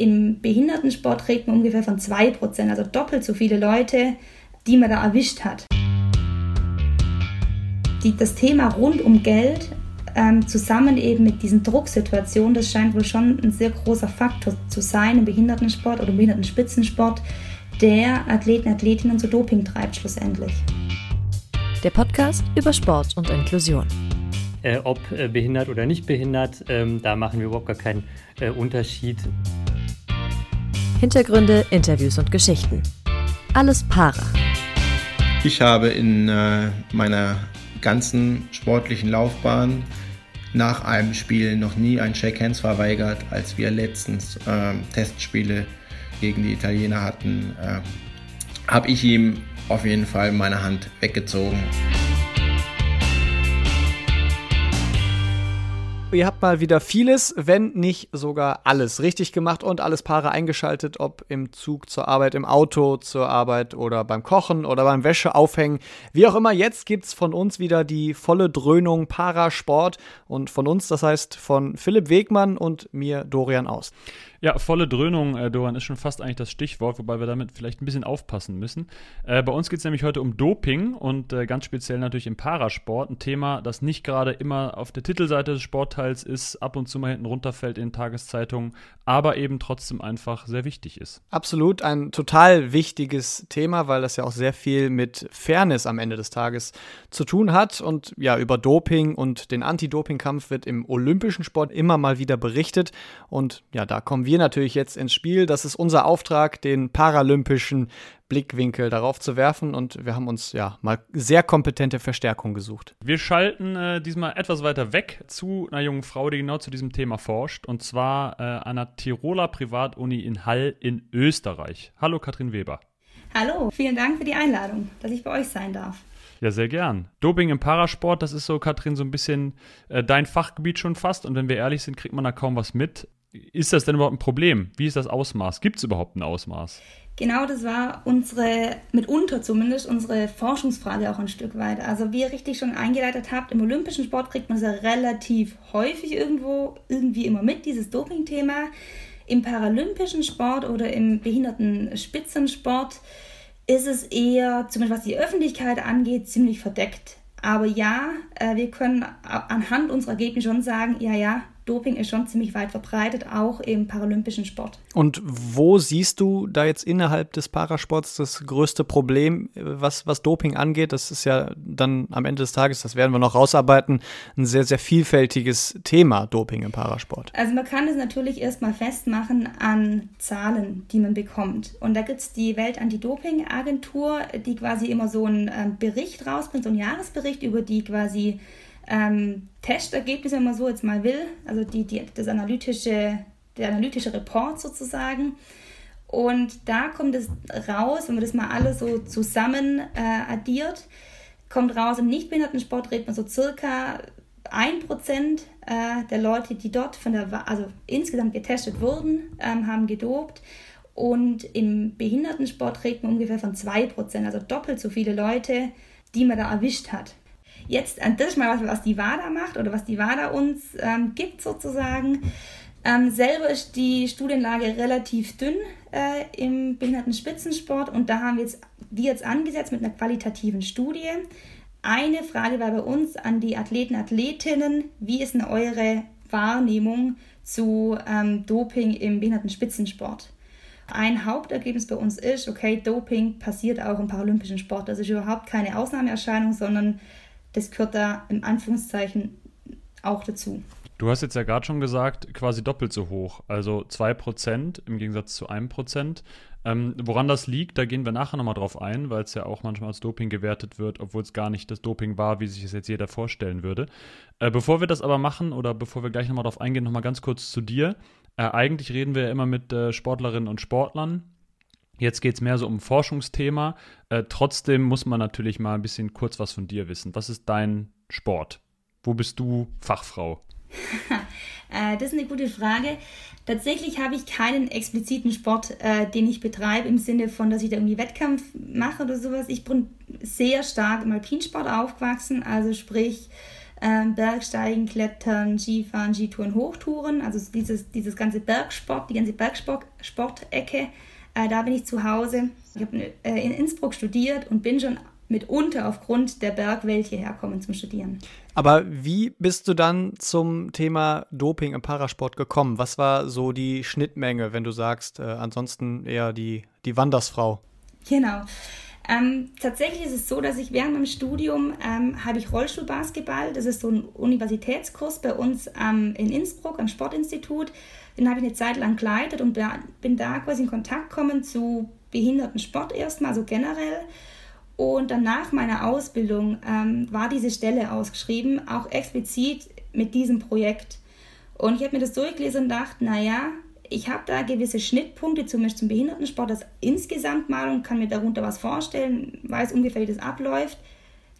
Im Behindertensport redet man ungefähr von 2%, also doppelt so viele Leute, die man da erwischt hat. Die, das Thema rund um Geld ähm, zusammen eben mit diesen Drucksituationen, das scheint wohl schon ein sehr großer Faktor zu sein im Behindertensport oder im Behindertenspitzensport, der Athleten, Athletinnen zu Doping treibt schlussendlich. Der Podcast über Sport und Inklusion. Äh, ob äh, behindert oder nicht behindert, ähm, da machen wir überhaupt gar keinen äh, Unterschied. Hintergründe, Interviews und Geschichten. Alles Para. Ich habe in äh, meiner ganzen sportlichen Laufbahn nach einem Spiel noch nie ein Check-Hands verweigert, als wir letztens äh, Testspiele gegen die Italiener hatten, äh, habe ich ihm auf jeden Fall meine Hand weggezogen. Ihr habt mal wieder vieles, wenn nicht sogar alles richtig gemacht und alles Paare eingeschaltet, ob im Zug zur Arbeit, im Auto zur Arbeit oder beim Kochen oder beim Wäscheaufhängen. Wie auch immer, jetzt gibt es von uns wieder die volle Dröhnung Parasport und von uns, das heißt von Philipp Wegmann und mir Dorian Aus. Ja, volle Dröhnung, äh, Doran, ist schon fast eigentlich das Stichwort, wobei wir damit vielleicht ein bisschen aufpassen müssen. Äh, bei uns geht es nämlich heute um Doping und äh, ganz speziell natürlich im Parasport. Ein Thema, das nicht gerade immer auf der Titelseite des Sportteils ist, ab und zu mal hinten runterfällt in Tageszeitungen, aber eben trotzdem einfach sehr wichtig ist. Absolut, ein total wichtiges Thema, weil das ja auch sehr viel mit Fairness am Ende des Tages zu tun hat. Und ja, über Doping und den Anti-Doping-Kampf wird im olympischen Sport immer mal wieder berichtet. Und ja, da kommen wir wir natürlich jetzt ins Spiel. Das ist unser Auftrag, den paralympischen Blickwinkel darauf zu werfen und wir haben uns ja mal sehr kompetente Verstärkung gesucht. Wir schalten äh, diesmal etwas weiter weg zu einer jungen Frau, die genau zu diesem Thema forscht und zwar äh, einer Tiroler Privatuni in Hall in Österreich. Hallo Katrin Weber. Hallo, vielen Dank für die Einladung, dass ich bei euch sein darf. Ja, sehr gern. Doping im Parasport, das ist so, Katrin, so ein bisschen äh, dein Fachgebiet schon fast. Und wenn wir ehrlich sind, kriegt man da kaum was mit. Ist das denn überhaupt ein Problem? Wie ist das Ausmaß? Gibt es überhaupt ein Ausmaß? Genau, das war unsere, mitunter zumindest, unsere Forschungsfrage auch ein Stück weit. Also wie ihr richtig schon eingeleitet habt, im olympischen Sport kriegt man es ja relativ häufig irgendwo, irgendwie immer mit, dieses Doping-Thema. Im paralympischen Sport oder im behinderten Spitzensport ist es eher, zumindest was die Öffentlichkeit angeht, ziemlich verdeckt. Aber ja, äh, wir können anhand unserer Ergebnisse schon sagen, ja, ja, Doping ist schon ziemlich weit verbreitet, auch im paralympischen Sport. Und wo siehst du da jetzt innerhalb des Parasports das größte Problem, was, was Doping angeht? Das ist ja dann am Ende des Tages, das werden wir noch rausarbeiten, ein sehr, sehr vielfältiges Thema, Doping im Parasport. Also man kann es natürlich erstmal festmachen an Zahlen, die man bekommt. Und da gibt es die Welt-Anti-Doping-Agentur, die quasi immer so einen ähm, Bericht rausbringt, so einen Jahresbericht über die quasi ähm, Testergebnisse, wenn man so jetzt mal will, also die, die, das analytische, der analytische Report sozusagen. Und da kommt es raus, wenn man das mal alles so zusammen äh, addiert, kommt raus, im Nichtbehindertensport redet man so circa 1% äh, der Leute, die dort von der, also insgesamt getestet wurden, ähm, haben gedopt. Und im Behindertensport redet man ungefähr von 2%, also doppelt so viele Leute, die man da erwischt hat. Jetzt das mal, was, was die WADA macht oder was die WADA uns ähm, gibt sozusagen. Ähm, selber ist die Studienlage relativ dünn äh, im Behindertenspitzensport und da haben wir jetzt, die jetzt angesetzt mit einer qualitativen Studie. Eine Frage war bei uns an die Athleten, Athletinnen, wie ist denn eure Wahrnehmung zu ähm, Doping im Behindertenspitzensport? Ein Hauptergebnis bei uns ist, okay, Doping passiert auch im paralympischen Sport. Das ist überhaupt keine Ausnahmeerscheinung, sondern das gehört da im Anführungszeichen auch dazu. Du hast jetzt ja gerade schon gesagt, quasi doppelt so hoch, also 2% im Gegensatz zu 1%. Ähm, woran das liegt, da gehen wir nachher nochmal drauf ein, weil es ja auch manchmal als Doping gewertet wird, obwohl es gar nicht das Doping war, wie sich es jetzt jeder vorstellen würde. Äh, bevor wir das aber machen oder bevor wir gleich nochmal drauf eingehen, nochmal ganz kurz zu dir. Äh, eigentlich reden wir ja immer mit äh, Sportlerinnen und Sportlern, Jetzt geht es mehr so um Forschungsthema. Äh, trotzdem muss man natürlich mal ein bisschen kurz was von dir wissen. Was ist dein Sport? Wo bist du Fachfrau? äh, das ist eine gute Frage. Tatsächlich habe ich keinen expliziten Sport, äh, den ich betreibe, im Sinne von, dass ich da irgendwie Wettkampf mache oder sowas. Ich bin sehr stark im Alpinsport aufgewachsen, also sprich ähm, Bergsteigen, Klettern, Skifahren, Skitouren, Hochtouren, also dieses, dieses ganze Bergsport, die ganze Bergsport-Ecke, äh, da bin ich zu Hause. Ich habe äh, in Innsbruck studiert und bin schon mitunter aufgrund der Bergwelt hierher kommen zum Studieren. Aber wie bist du dann zum Thema Doping im Parasport gekommen? Was war so die Schnittmenge, wenn du sagst, äh, ansonsten eher die, die Wandersfrau? Genau. Ähm, tatsächlich ist es so, dass ich während meinem Studium ähm, habe ich Rollstuhlbasketball. Das ist so ein Universitätskurs bei uns ähm, in Innsbruck am Sportinstitut. Den habe ich eine Zeit lang geleitet und bin da quasi in Kontakt gekommen zu Behindertensport erstmal, so generell. Und dann nach meiner Ausbildung ähm, war diese Stelle ausgeschrieben, auch explizit mit diesem Projekt. Und ich habe mir das durchgelesen und dachte, naja, ich habe da gewisse Schnittpunkte, zum Beispiel zum Behindertensport, das insgesamt mal und kann mir darunter was vorstellen, weiß ungefähr, wie das abläuft.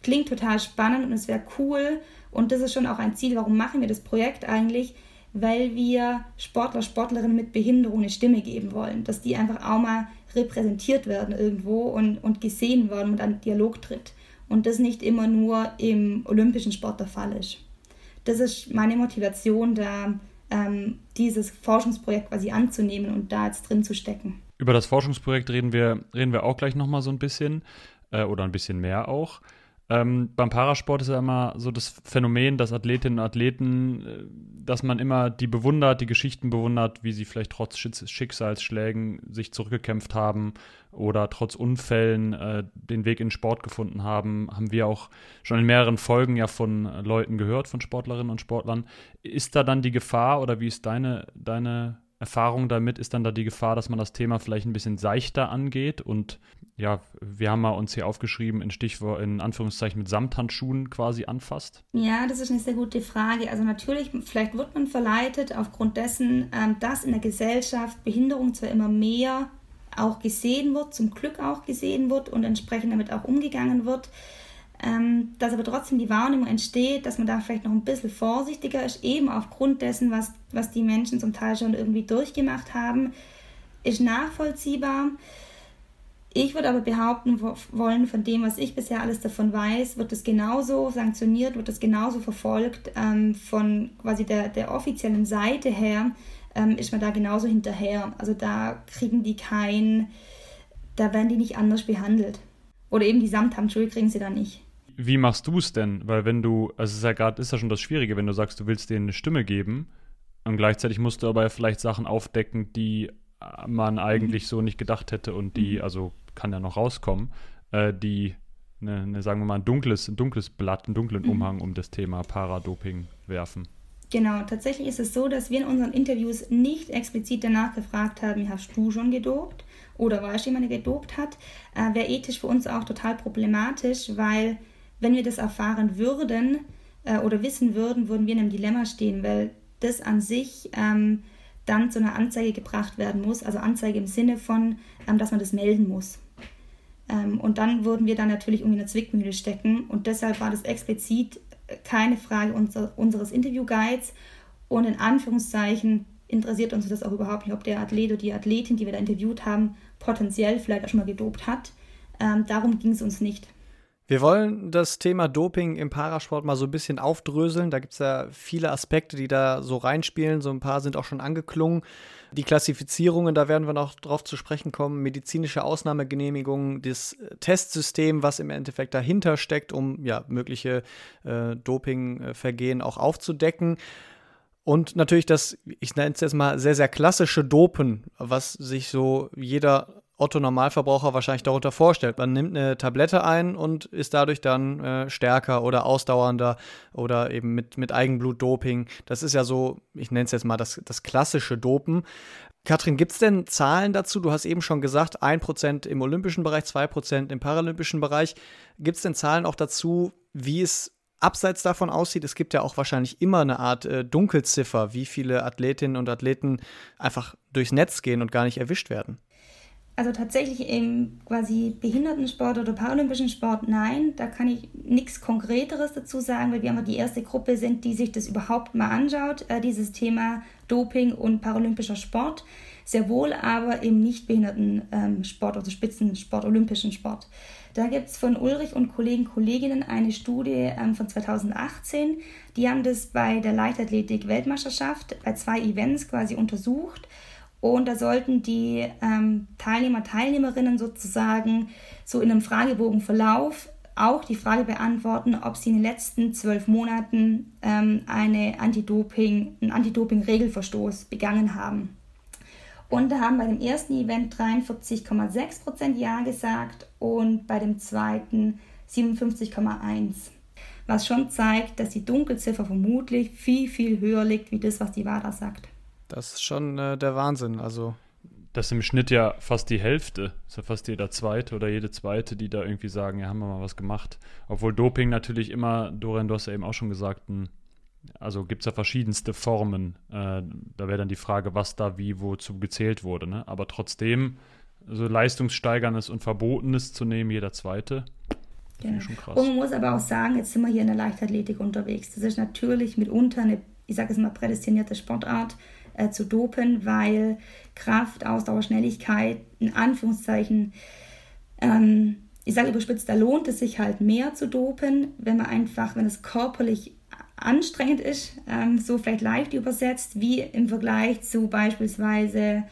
Klingt total spannend und es wäre cool. Und das ist schon auch ein Ziel, warum machen wir das Projekt eigentlich? Weil wir Sportler, Sportlerinnen mit Behinderung eine Stimme geben wollen, dass die einfach auch mal repräsentiert werden irgendwo und, und gesehen werden und ein Dialog tritt. Und das nicht immer nur im olympischen Sport der Fall ist. Das ist meine Motivation, da ähm, dieses Forschungsprojekt quasi anzunehmen und da jetzt drin zu stecken. Über das Forschungsprojekt reden wir, reden wir auch gleich nochmal so ein bisschen äh, oder ein bisschen mehr auch. Ähm, beim Parasport ist ja immer so das Phänomen, dass Athletinnen und Athleten, äh, dass man immer die bewundert, die Geschichten bewundert, wie sie vielleicht trotz Schicksalsschlägen sich zurückgekämpft haben oder trotz Unfällen äh, den Weg in den Sport gefunden haben. Haben wir auch schon in mehreren Folgen ja von Leuten gehört, von Sportlerinnen und Sportlern. Ist da dann die Gefahr oder wie ist deine, deine Erfahrung damit? Ist dann da die Gefahr, dass man das Thema vielleicht ein bisschen seichter angeht und ja, wir haben mal uns hier aufgeschrieben, in Stichwort, in Anführungszeichen mit Samthandschuhen quasi anfasst? Ja, das ist eine sehr gute Frage. Also natürlich, vielleicht wird man verleitet aufgrund dessen, ähm, dass in der Gesellschaft Behinderung zwar immer mehr auch gesehen wird, zum Glück auch gesehen wird und entsprechend damit auch umgegangen wird, ähm, dass aber trotzdem die Wahrnehmung entsteht, dass man da vielleicht noch ein bisschen vorsichtiger ist, eben aufgrund dessen, was, was die Menschen zum Teil schon irgendwie durchgemacht haben, ist nachvollziehbar. Ich würde aber behaupten wollen, von dem, was ich bisher alles davon weiß, wird es genauso sanktioniert, wird es genauso verfolgt. Ähm, von quasi der, der offiziellen Seite her ähm, ist man da genauso hinterher. Also da kriegen die kein, da werden die nicht anders behandelt. Oder eben die Samthandschuhe kriegen sie da nicht. Wie machst du es denn? Weil wenn du, also es ist ja gerade, ist ja schon das Schwierige, wenn du sagst, du willst denen eine Stimme geben und gleichzeitig musst du aber vielleicht Sachen aufdecken, die man eigentlich so nicht gedacht hätte und die, mhm. also kann ja noch rauskommen, äh, die, eine, eine, sagen wir mal, ein dunkles, ein dunkles Blatt, einen dunklen mhm. Umhang um das Thema Paradoping werfen. Genau, tatsächlich ist es so, dass wir in unseren Interviews nicht explizit danach gefragt haben, hast du schon gedopt oder weißt du, jemand, der gedopt hat. Äh, Wäre ethisch für uns auch total problematisch, weil wenn wir das erfahren würden äh, oder wissen würden, würden wir in einem Dilemma stehen, weil das an sich ähm, dann zu einer Anzeige gebracht werden muss, also Anzeige im Sinne von, ähm, dass man das melden muss. Ähm, und dann würden wir dann natürlich irgendwie in eine Zwickmühle stecken und deshalb war das explizit keine Frage unser, unseres Interviewguides und in Anführungszeichen interessiert uns das auch überhaupt nicht, ob der Athlet oder die Athletin, die wir da interviewt haben, potenziell vielleicht auch schon mal gedopt hat. Ähm, darum ging es uns nicht. Wir wollen das Thema Doping im Parasport mal so ein bisschen aufdröseln. Da gibt es ja viele Aspekte, die da so reinspielen. So ein paar sind auch schon angeklungen. Die Klassifizierungen, da werden wir noch drauf zu sprechen kommen. Medizinische Ausnahmegenehmigungen, das Testsystem, was im Endeffekt dahinter steckt, um ja mögliche äh, Dopingvergehen auch aufzudecken. Und natürlich das, ich nenne es jetzt mal, sehr, sehr klassische Dopen, was sich so jeder Otto-Normalverbraucher wahrscheinlich darunter vorstellt. Man nimmt eine Tablette ein und ist dadurch dann äh, stärker oder ausdauernder oder eben mit, mit Eigenblutdoping. Das ist ja so, ich nenne es jetzt mal das, das klassische Dopen. Katrin, gibt es denn Zahlen dazu? Du hast eben schon gesagt, 1% im olympischen Bereich, 2% im paralympischen Bereich. Gibt es denn Zahlen auch dazu, wie es abseits davon aussieht? Es gibt ja auch wahrscheinlich immer eine Art äh, Dunkelziffer, wie viele Athletinnen und Athleten einfach durchs Netz gehen und gar nicht erwischt werden. Also tatsächlich im quasi Behindertensport oder paralympischen Sport, nein, da kann ich nichts Konkreteres dazu sagen, weil wir immer die erste Gruppe sind, die sich das überhaupt mal anschaut, äh, dieses Thema Doping und paralympischer Sport. sehr wohl aber im nichtbehinderten ähm, Sport, also Spitzensport, olympischen Sport. Da gibt es von Ulrich und Kollegen, Kolleginnen eine Studie ähm, von 2018. Die haben das bei der Leichtathletik-Weltmeisterschaft bei zwei Events quasi untersucht. Und da sollten die ähm, Teilnehmer, Teilnehmerinnen sozusagen so in einem Fragebogenverlauf auch die Frage beantworten, ob sie in den letzten zwölf Monaten ähm, eine Anti-Doping, einen Anti-Doping-Regelverstoß begangen haben. Und da haben bei dem ersten Event 43,6% Ja gesagt und bei dem zweiten 57,1%. Was schon zeigt, dass die Dunkelziffer vermutlich viel, viel höher liegt, wie das, was die WADA sagt. Das ist schon äh, der Wahnsinn. Also das ist im Schnitt ja fast die Hälfte. Das ist ja fast jeder Zweite oder jede Zweite, die da irgendwie sagen, ja, haben wir mal was gemacht. Obwohl Doping natürlich immer, Dorian, du hast ja eben auch schon gesagt, ein, also gibt es ja verschiedenste Formen. Äh, da wäre dann die Frage, was da wie wozu gezählt wurde. Ne? Aber trotzdem, so leistungssteigerndes und verbotenes zu nehmen, jeder Zweite, ja. schon krass. Und man muss aber auch sagen, jetzt sind wir hier in der Leichtathletik unterwegs. Das ist natürlich mitunter eine, ich sage es mal, prädestinierte Sportart äh, zu dopen, weil Kraft, Ausdauer, Schnelligkeit, in Anführungszeichen, ähm, ich sage überspitzt, da lohnt es sich halt mehr zu dopen, wenn man einfach, wenn es körperlich anstrengend ist, ähm, so vielleicht leicht übersetzt, wie im Vergleich zu beispielsweise,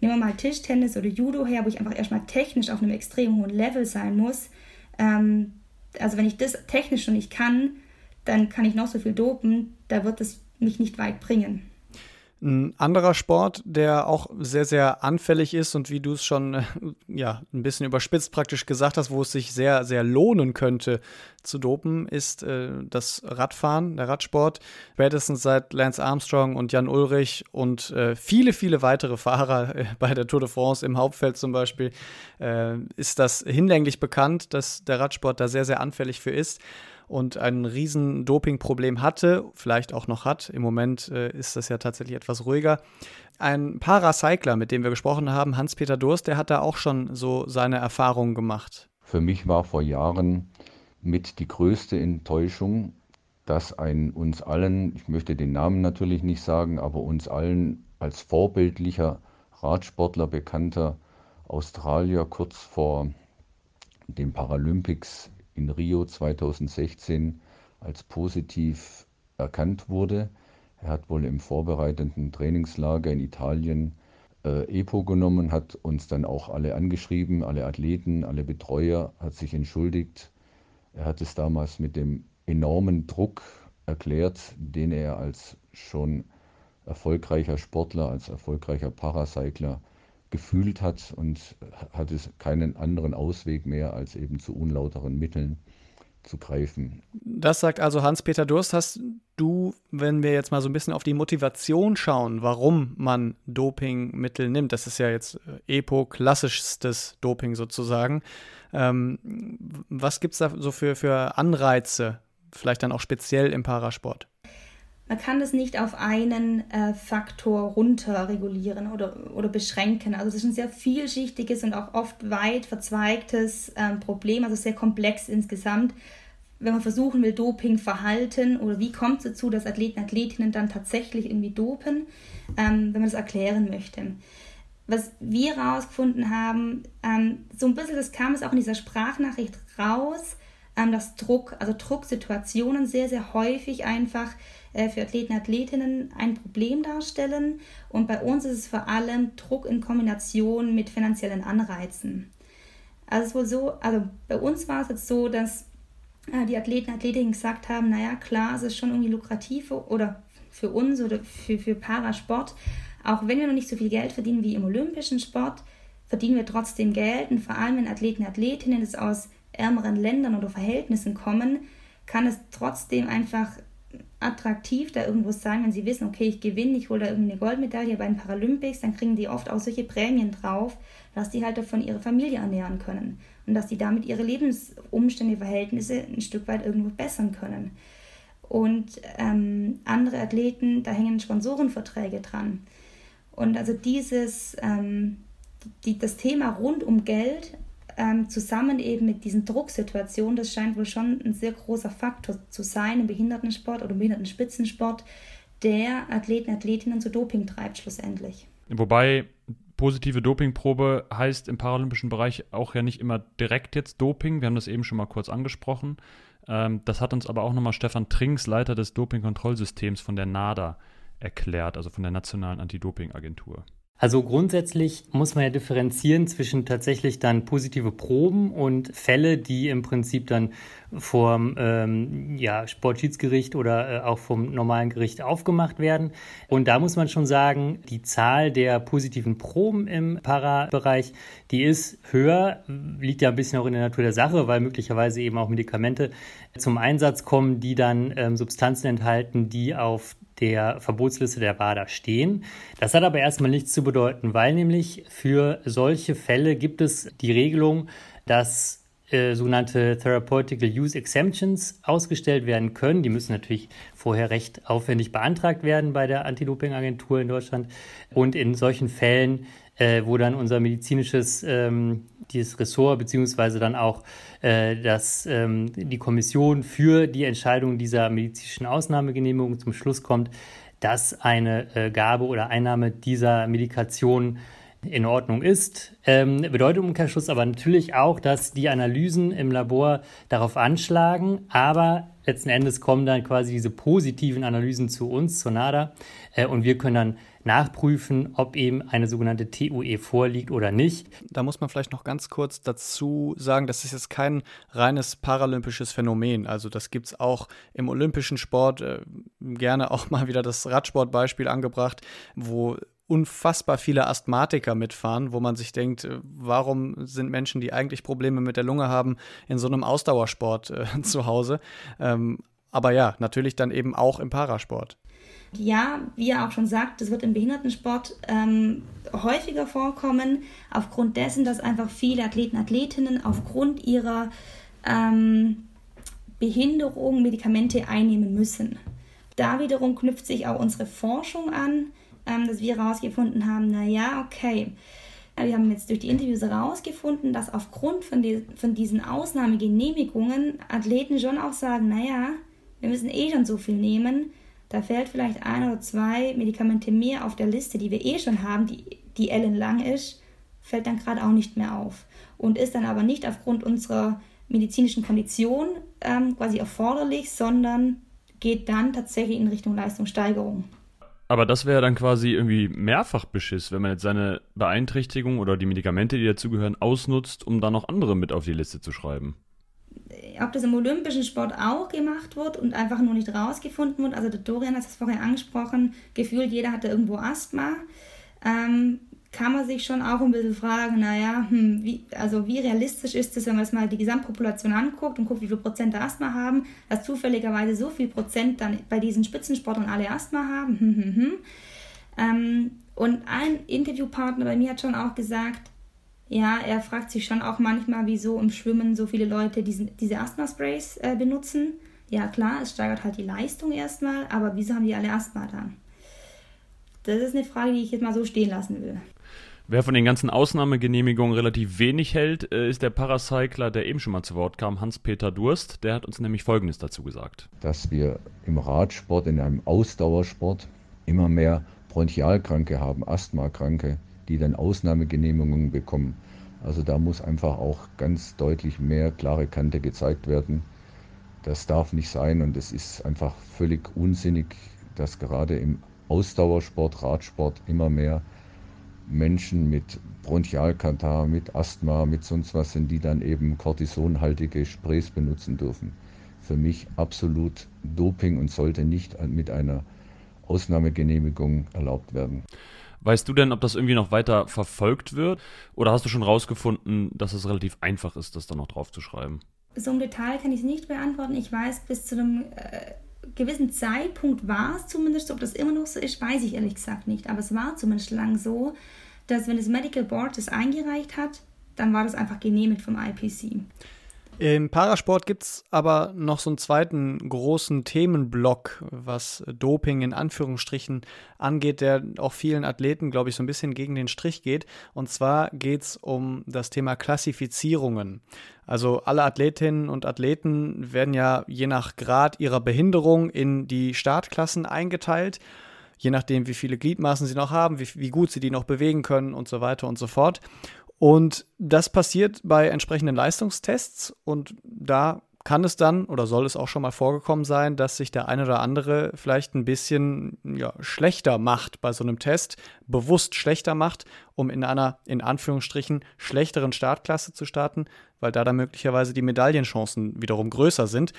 nehmen wir mal Tischtennis oder Judo her, wo ich einfach erstmal technisch auf einem extrem hohen Level sein muss. Ähm, also wenn ich das technisch schon nicht kann, dann kann ich noch so viel dopen, da wird es mich nicht weit bringen. Ein anderer Sport, der auch sehr, sehr anfällig ist und wie du es schon äh, ja, ein bisschen überspitzt praktisch gesagt hast, wo es sich sehr, sehr lohnen könnte zu dopen, ist äh, das Radfahren, der Radsport. Spätestens seit Lance Armstrong und Jan Ulrich und äh, viele, viele weitere Fahrer äh, bei der Tour de France im Hauptfeld zum Beispiel, äh, ist das hinlänglich bekannt, dass der Radsport da sehr, sehr anfällig für ist und ein riesen Dopingproblem hatte, vielleicht auch noch hat. Im Moment äh, ist das ja tatsächlich etwas ruhiger. Ein Paracycler, mit dem wir gesprochen haben, Hans-Peter Durst, der hat da auch schon so seine Erfahrungen gemacht. Für mich war vor Jahren mit die größte Enttäuschung, dass ein uns allen, ich möchte den Namen natürlich nicht sagen, aber uns allen als vorbildlicher Radsportler bekannter Australier kurz vor den Paralympics in Rio 2016 als positiv erkannt wurde. Er hat wohl im vorbereitenden Trainingslager in Italien äh, EPO genommen, hat uns dann auch alle angeschrieben, alle Athleten, alle Betreuer, hat sich entschuldigt. Er hat es damals mit dem enormen Druck erklärt, den er als schon erfolgreicher Sportler, als erfolgreicher Paracycler gefühlt hat und hatte keinen anderen Ausweg mehr, als eben zu unlauteren Mitteln zu greifen. Das sagt also Hans-Peter Durst. Hast du, wenn wir jetzt mal so ein bisschen auf die Motivation schauen, warum man Dopingmittel nimmt, das ist ja jetzt äh, EPO, klassischstes Doping sozusagen. Ähm, was gibt es da so für, für Anreize, vielleicht dann auch speziell im Parasport? Man kann das nicht auf einen äh, Faktor runter regulieren oder, oder beschränken. Also es ist ein sehr vielschichtiges und auch oft weit verzweigtes ähm, Problem, also sehr komplex insgesamt. Wenn man versuchen will, Dopingverhalten oder wie kommt es dazu, dass Athleten, Athletinnen dann tatsächlich irgendwie dopen, ähm, wenn man das erklären möchte. Was wir herausgefunden haben, ähm, so ein bisschen, das kam es auch in dieser Sprachnachricht raus, ähm, dass Druck, also Drucksituationen sehr, sehr häufig einfach für Athleten, Athletinnen ein Problem darstellen. Und bei uns ist es vor allem Druck in Kombination mit finanziellen Anreizen. Also es wohl so, also bei uns war es jetzt so, dass äh, die Athleten, Athletinnen gesagt haben, naja, klar, es ist schon irgendwie lukrativ oder für uns oder für, für Parasport, auch wenn wir noch nicht so viel Geld verdienen wie im olympischen Sport, verdienen wir trotzdem Geld und vor allem wenn Athleten, Athletinnen das aus ärmeren Ländern oder Verhältnissen kommen, kann es trotzdem einfach attraktiv da irgendwo sein, wenn sie wissen, okay, ich gewinne, ich hole da irgendwie eine Goldmedaille bei den Paralympics, dann kriegen die oft auch solche Prämien drauf, dass die halt davon ihre Familie ernähren können und dass die damit ihre Lebensumstände, Verhältnisse ein Stück weit irgendwo bessern können. Und ähm, andere Athleten, da hängen Sponsorenverträge dran. Und also dieses, ähm, die, das Thema rund um Geld ähm, zusammen eben mit diesen Drucksituationen, das scheint wohl schon ein sehr großer Faktor zu sein im Behindertensport oder im Behindertenspitzensport, der Athleten, Athletinnen zu Doping treibt schlussendlich. Wobei positive Dopingprobe heißt im paralympischen Bereich auch ja nicht immer direkt jetzt Doping. Wir haben das eben schon mal kurz angesprochen. Ähm, das hat uns aber auch nochmal Stefan Trinks, Leiter des Dopingkontrollsystems von der NADA, erklärt, also von der Nationalen Anti-Doping-Agentur. Also grundsätzlich muss man ja differenzieren zwischen tatsächlich dann positive Proben und Fälle, die im Prinzip dann vom ähm, ja, Sportschiedsgericht oder äh, auch vom normalen Gericht aufgemacht werden. Und da muss man schon sagen, die Zahl der positiven Proben im Para-Bereich, die ist höher, liegt ja ein bisschen auch in der Natur der Sache, weil möglicherweise eben auch Medikamente zum Einsatz kommen, die dann ähm, Substanzen enthalten, die auf der Verbotsliste der WADA stehen. Das hat aber erstmal nichts zu bedeuten, weil nämlich für solche Fälle gibt es die Regelung, dass äh, sogenannte Therapeutical Use Exemptions ausgestellt werden können. Die müssen natürlich vorher recht aufwendig beantragt werden bei der Anti-Doping-Agentur in Deutschland. Und in solchen Fällen, äh, wo dann unser medizinisches ähm, dieses Ressort beziehungsweise dann auch äh, das, ähm, die Kommission für die Entscheidung dieser medizinischen Ausnahmegenehmigung zum Schluss kommt, dass eine äh, Gabe oder Einnahme dieser Medikation in Ordnung ist. Ähm, bedeutet Umkehrschluss aber natürlich auch, dass die Analysen im Labor darauf anschlagen, aber letzten Endes kommen dann quasi diese positiven Analysen zu uns, zur NADA, äh, und wir können dann nachprüfen, ob eben eine sogenannte TUE vorliegt oder nicht. Da muss man vielleicht noch ganz kurz dazu sagen, das ist jetzt kein reines paralympisches Phänomen. Also das gibt es auch im olympischen Sport, äh, gerne auch mal wieder das Radsportbeispiel angebracht, wo unfassbar viele Asthmatiker mitfahren, wo man sich denkt, äh, warum sind Menschen, die eigentlich Probleme mit der Lunge haben, in so einem Ausdauersport äh, zu Hause? Ähm, aber ja, natürlich dann eben auch im Parasport. Ja, wie er auch schon sagt, das wird im Behindertensport ähm, häufiger vorkommen, aufgrund dessen, dass einfach viele Athleten, Athletinnen aufgrund ihrer ähm, Behinderung Medikamente einnehmen müssen. Da wiederum knüpft sich auch unsere Forschung an, ähm, dass wir herausgefunden haben, naja, okay, wir haben jetzt durch die Interviews herausgefunden, dass aufgrund von, die, von diesen Ausnahmegenehmigungen Athleten schon auch sagen, naja, wir müssen eh schon so viel nehmen, da fällt vielleicht ein oder zwei Medikamente mehr auf der Liste, die wir eh schon haben, die, die ellenlang ist, fällt dann gerade auch nicht mehr auf. Und ist dann aber nicht aufgrund unserer medizinischen Kondition ähm, quasi erforderlich, sondern geht dann tatsächlich in Richtung Leistungssteigerung. Aber das wäre dann quasi irgendwie mehrfach Beschiss, wenn man jetzt seine Beeinträchtigung oder die Medikamente, die dazugehören, ausnutzt, um dann noch andere mit auf die Liste zu schreiben ob das im olympischen Sport auch gemacht wird und einfach nur nicht rausgefunden wird. Also der Dorian hat es vorher angesprochen, gefühlt jeder hatte irgendwo Asthma. Ähm, kann man sich schon auch ein bisschen fragen, naja, hm, wie, also wie realistisch ist es, wenn man das mal die Gesamtpopulation anguckt und guckt, wie viel Prozent Asthma haben, dass zufälligerweise so viel Prozent dann bei diesen Spitzensportlern alle Asthma haben. Hm, hm, hm. Ähm, und ein Interviewpartner bei mir hat schon auch gesagt, ja, er fragt sich schon auch manchmal, wieso im Schwimmen so viele Leute diesen, diese Asthma-Sprays äh, benutzen. Ja, klar, es steigert halt die Leistung erstmal, aber wieso haben die alle Asthma dann? Das ist eine Frage, die ich jetzt mal so stehen lassen will. Wer von den ganzen Ausnahmegenehmigungen relativ wenig hält, äh, ist der Paracycler, der eben schon mal zu Wort kam, Hans-Peter Durst. Der hat uns nämlich Folgendes dazu gesagt. Dass wir im Radsport, in einem Ausdauersport, immer mehr Bronchialkranke haben, Asthmakranke, die dann Ausnahmegenehmigungen bekommen. Also da muss einfach auch ganz deutlich mehr klare Kante gezeigt werden. Das darf nicht sein und es ist einfach völlig unsinnig, dass gerade im Ausdauersport, Radsport immer mehr Menschen mit Bronchialkatar, mit Asthma, mit sonst was sind, die dann eben kortisonhaltige Sprays benutzen dürfen. Für mich absolut Doping und sollte nicht mit einer Ausnahmegenehmigung erlaubt werden. Weißt du denn, ob das irgendwie noch weiter verfolgt wird? Oder hast du schon rausgefunden, dass es relativ einfach ist, das dann noch drauf zu schreiben? So im Detail kann ich es nicht beantworten. Ich weiß, bis zu einem äh, gewissen Zeitpunkt war es zumindest so. Ob das immer noch so ist, weiß ich ehrlich gesagt nicht. Aber es war zumindest lang so, dass wenn das Medical Board das eingereicht hat, dann war das einfach genehmigt vom IPC. Im Parasport gibt es aber noch so einen zweiten großen Themenblock, was Doping in Anführungsstrichen angeht, der auch vielen Athleten, glaube ich, so ein bisschen gegen den Strich geht. Und zwar geht es um das Thema Klassifizierungen. Also alle Athletinnen und Athleten werden ja je nach Grad ihrer Behinderung in die Startklassen eingeteilt. je nachdem, wie viele Gliedmaßen sie noch haben, wie, wie gut sie die noch bewegen können und so weiter und so fort. Und das passiert bei entsprechenden Leistungstests und da kann es dann oder soll es auch schon mal vorgekommen sein, dass sich der eine oder andere vielleicht ein bisschen ja, schlechter macht bei so einem Test, bewusst schlechter macht, um in einer in Anführungsstrichen schlechteren Startklasse zu starten, weil da dann möglicherweise die Medaillenchancen wiederum größer sind.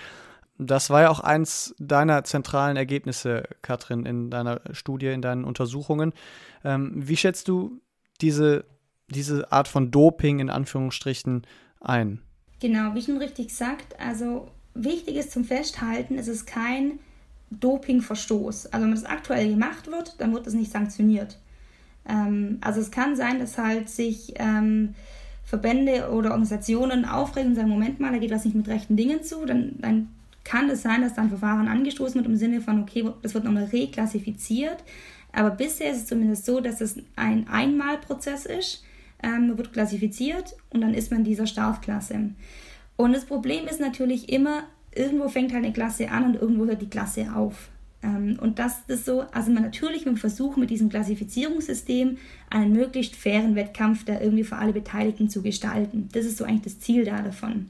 Das war ja auch eins deiner zentralen Ergebnisse, Katrin, in deiner Studie, in deinen Untersuchungen. Ähm, wie schätzt du diese, diese Art von Doping in Anführungsstrichen ein? Genau, wie schon richtig gesagt, also wichtig ist zum Festhalten, es ist kein Dopingverstoß. Also wenn das aktuell gemacht wird, dann wird das nicht sanktioniert. Ähm, also es kann sein, dass halt sich ähm, Verbände oder Organisationen aufregen und sagen, Moment mal, da geht was nicht mit rechten Dingen zu, dann, dann kann es sein, dass dann Verfahren angestoßen wird im Sinne von, okay, das wird nochmal reklassifiziert. Aber bisher ist es zumindest so, dass es ein Einmalprozess ist ähm, wird klassifiziert und dann ist man in dieser Startklasse. Und das Problem ist natürlich immer, irgendwo fängt halt eine Klasse an und irgendwo hört die Klasse auf. Ähm, und das ist so, also man natürlich mit dem Versuch mit diesem Klassifizierungssystem einen möglichst fairen Wettkampf da irgendwie für alle Beteiligten zu gestalten. Das ist so eigentlich das Ziel da davon.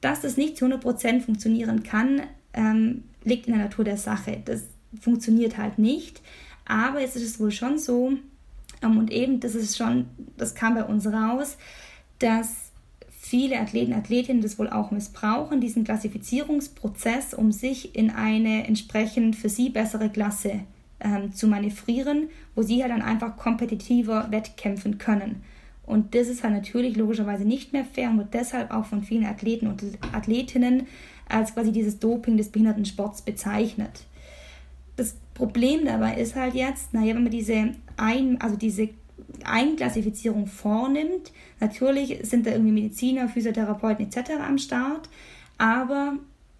Dass das nicht zu 100% funktionieren kann, ähm, liegt in der Natur der Sache. Das funktioniert halt nicht. Aber jetzt ist es wohl schon so, und eben, das ist schon, das kam bei uns raus, dass viele Athleten, Athletinnen das wohl auch missbrauchen, diesen Klassifizierungsprozess, um sich in eine entsprechend für sie bessere Klasse ähm, zu manövrieren, wo sie halt dann einfach kompetitiver wettkämpfen können. Und das ist halt natürlich logischerweise nicht mehr fair und wird deshalb auch von vielen Athleten und Athletinnen als quasi dieses Doping des Behindertensports bezeichnet. Das Problem dabei ist halt jetzt, naja, wenn man diese, Ein, also diese Einklassifizierung vornimmt, natürlich sind da irgendwie Mediziner, Physiotherapeuten etc. am Start, aber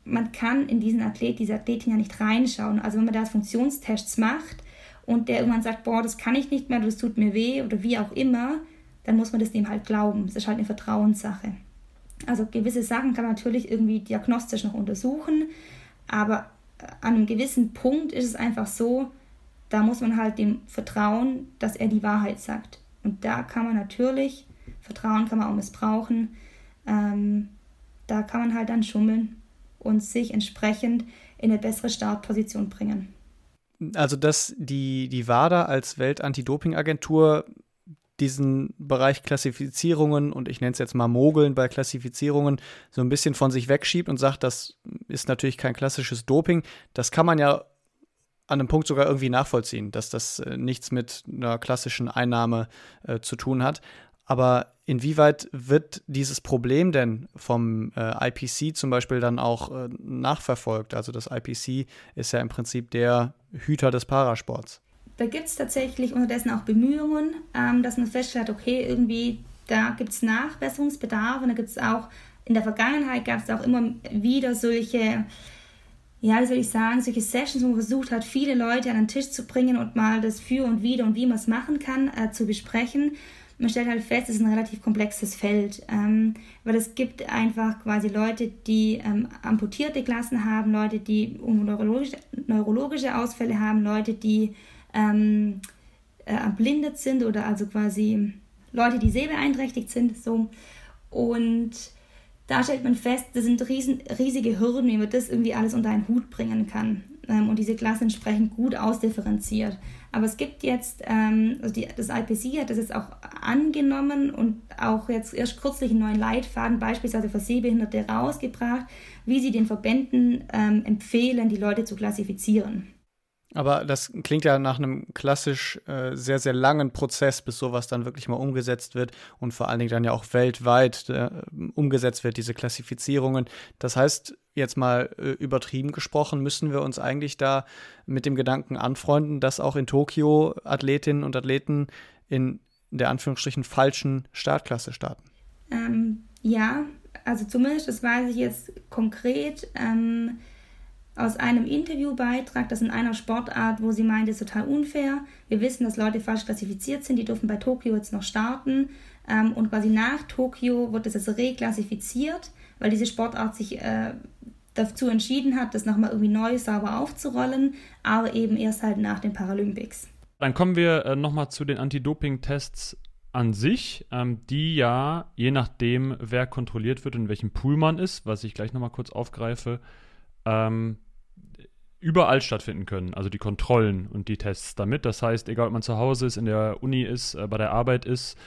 man kann in diesen Athlet, diese Athletin ja nicht reinschauen. Also wenn man da Funktionstests macht und der irgendwann sagt, boah, das kann ich nicht mehr, das tut mir weh oder wie auch immer, dann muss man das dem halt glauben. Das ist halt eine Vertrauenssache. Also gewisse Sachen kann man natürlich irgendwie diagnostisch noch untersuchen, aber an einem gewissen Punkt ist es einfach so, da muss man halt dem vertrauen, dass er die Wahrheit sagt. Und da kann man natürlich, Vertrauen kann man auch missbrauchen, ähm, da kann man halt dann schummeln und sich entsprechend in eine bessere Startposition bringen. Also, dass die, die WADA als Welt-Anti-Doping-Agentur diesen Bereich Klassifizierungen und ich nenne es jetzt mal Mogeln bei Klassifizierungen so ein bisschen von sich wegschiebt und sagt, das ist natürlich kein klassisches Doping. Das kann man ja an einem Punkt sogar irgendwie nachvollziehen, dass das äh, nichts mit einer klassischen Einnahme äh, zu tun hat. Aber inwieweit wird dieses Problem denn vom äh, IPC zum Beispiel dann auch äh, nachverfolgt? Also das IPC ist ja im Prinzip der Hüter des Parasports. Da gibt es tatsächlich unterdessen auch Bemühungen, ähm, dass man feststellt, okay, irgendwie da gibt es Nachbesserungsbedarf und da gibt es auch, in der Vergangenheit gab es auch immer wieder solche, ja, wie soll ich sagen, solche Sessions, wo man versucht hat, viele Leute an den Tisch zu bringen und mal das Für und Wider und wie man es machen kann, äh, zu besprechen. Man stellt halt fest, es ist ein relativ komplexes Feld, ähm, weil es gibt einfach quasi Leute, die ähm, amputierte Klassen haben, Leute, die neurologische, neurologische Ausfälle haben, Leute, die ähm, äh, erblindet sind oder also quasi Leute, die sehbeeinträchtigt sind. So. Und da stellt man fest, das sind riesen, riesige Hürden, wie man das irgendwie alles unter einen Hut bringen kann. Ähm, und diese Klassen entsprechend gut ausdifferenziert. Aber es gibt jetzt, ähm, also die, das IPC hat das jetzt auch angenommen und auch jetzt erst kürzlich einen neuen Leitfaden beispielsweise für Sehbehinderte rausgebracht, wie sie den Verbänden ähm, empfehlen, die Leute zu klassifizieren. Aber das klingt ja nach einem klassisch äh, sehr, sehr langen Prozess, bis sowas dann wirklich mal umgesetzt wird und vor allen Dingen dann ja auch weltweit äh, umgesetzt wird, diese Klassifizierungen. Das heißt, jetzt mal äh, übertrieben gesprochen, müssen wir uns eigentlich da mit dem Gedanken anfreunden, dass auch in Tokio Athletinnen und Athleten in der Anführungsstrichen falschen Startklasse starten. Ähm, ja, also zumindest, das weiß ich jetzt konkret. Ähm aus einem Interviewbeitrag, das in einer Sportart, wo sie meinte, ist total unfair. Wir wissen, dass Leute falsch klassifiziert sind, die dürfen bei Tokio jetzt noch starten. Ähm, und quasi nach Tokio wird das jetzt reklassifiziert, weil diese Sportart sich äh, dazu entschieden hat, das nochmal irgendwie neu sauber aufzurollen, aber eben erst halt nach den Paralympics. Dann kommen wir äh, nochmal zu den Anti-Doping-Tests an sich, ähm, die ja, je nachdem, wer kontrolliert wird und in welchem Pool man ist, was ich gleich nochmal kurz aufgreife, ähm, überall stattfinden können. Also die Kontrollen und die Tests damit. Das heißt, egal ob man zu Hause ist, in der Uni ist, äh, bei der Arbeit ist,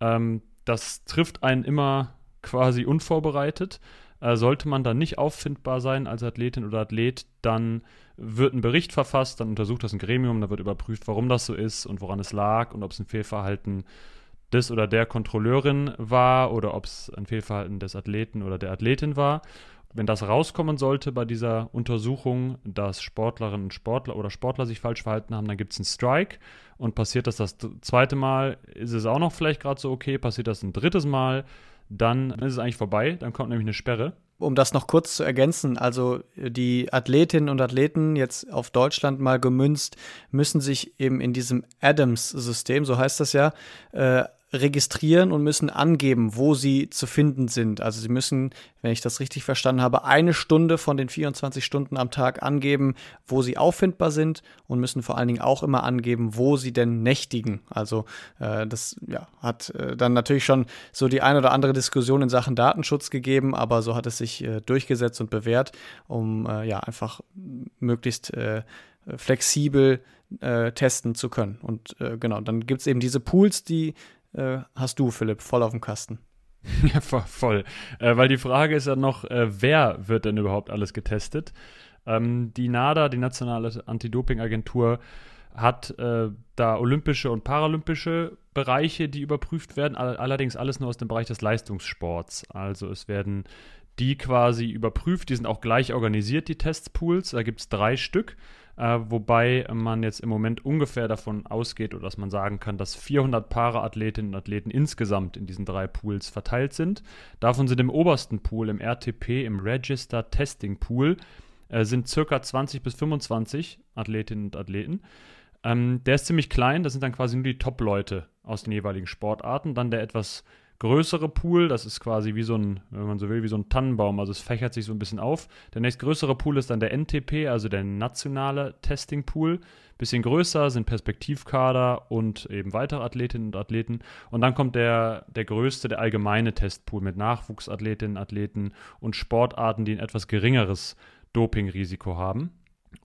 ähm, das trifft einen immer quasi unvorbereitet. Äh, sollte man dann nicht auffindbar sein als Athletin oder Athlet, dann wird ein Bericht verfasst, dann untersucht das ein Gremium, da wird überprüft, warum das so ist und woran es lag und ob es ein Fehlverhalten des oder der Kontrolleurin war oder ob es ein Fehlverhalten des Athleten oder der Athletin war. Wenn das rauskommen sollte bei dieser Untersuchung, dass Sportlerinnen und Sportler oder Sportler sich falsch verhalten haben, dann gibt es einen Strike. Und passiert das das zweite Mal, ist es auch noch vielleicht gerade so okay. Passiert das ein drittes Mal, dann ist es eigentlich vorbei. Dann kommt nämlich eine Sperre. Um das noch kurz zu ergänzen, also die Athletinnen und Athleten, jetzt auf Deutschland mal gemünzt, müssen sich eben in diesem Adams-System, so heißt das ja, äh, registrieren und müssen angeben, wo sie zu finden sind. Also sie müssen, wenn ich das richtig verstanden habe, eine Stunde von den 24 Stunden am Tag angeben, wo sie auffindbar sind und müssen vor allen Dingen auch immer angeben, wo sie denn nächtigen. Also äh, das ja, hat äh, dann natürlich schon so die ein oder andere Diskussion in Sachen Datenschutz gegeben, aber so hat es sich äh, durchgesetzt und bewährt, um äh, ja einfach möglichst äh, flexibel äh, testen zu können. Und äh, genau, dann gibt es eben diese Pools, die äh, hast du, Philipp, voll auf dem Kasten. Ja, voll. Äh, weil die Frage ist ja noch, äh, wer wird denn überhaupt alles getestet? Ähm, die NADA, die Nationale Anti-Doping-Agentur, hat äh, da olympische und paralympische Bereiche, die überprüft werden, all allerdings alles nur aus dem Bereich des Leistungssports. Also es werden die quasi überprüft, die sind auch gleich organisiert, die Testpools. Da gibt es drei Stück äh, wobei man jetzt im Moment ungefähr davon ausgeht oder dass man sagen kann, dass 400 Para-Athletinnen und Athleten insgesamt in diesen drei Pools verteilt sind. Davon sind im obersten Pool, im RTP, im Register Testing Pool, äh, sind circa 20 bis 25 Athletinnen und Athleten. Ähm, der ist ziemlich klein, das sind dann quasi nur die Top-Leute aus den jeweiligen Sportarten. Dann der etwas größere Pool, das ist quasi wie so ein, wenn man so will, wie so ein Tannenbaum, also es fächert sich so ein bisschen auf. Der nächstgrößere Pool ist dann der NTP, also der nationale Testing Pool. Bisschen größer sind Perspektivkader und eben weitere Athletinnen und Athleten. Und dann kommt der, der größte, der allgemeine Testpool mit Nachwuchsathletinnen, Athleten und Sportarten, die ein etwas geringeres Dopingrisiko haben.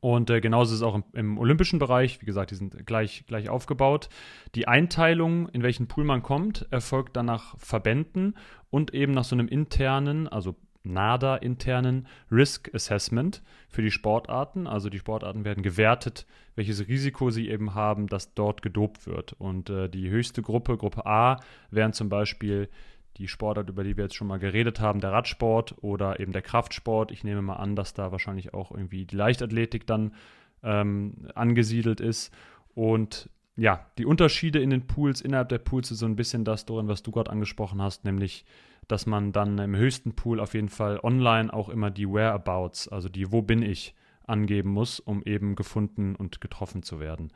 Und äh, genauso ist es auch im, im, olympischen Bereich. Wie gesagt, die sind gleich, gleich aufgebaut. Die Einteilung, in welchen Pool man kommt, erfolgt dann nach Verbänden und eben nach so einem internen, also NADA-internen Risk Assessment für die Sportarten. Also die Sportarten werden gewertet, welches Risiko sie eben haben, dass dort gedopt wird. Und äh, die höchste Gruppe, Gruppe A, wären zum Beispiel die Sportart, über die wir jetzt schon mal geredet haben, der Radsport oder eben der Kraftsport. Ich nehme mal an, dass da wahrscheinlich auch irgendwie die Leichtathletik dann ähm, angesiedelt ist. Und ja, die Unterschiede in den Pools, innerhalb der Pools ist so ein bisschen das, Dorin, was du gerade angesprochen hast, nämlich, dass man dann im höchsten Pool auf jeden Fall online auch immer die Whereabouts, also die Wo bin ich, angeben muss, um eben gefunden und getroffen zu werden.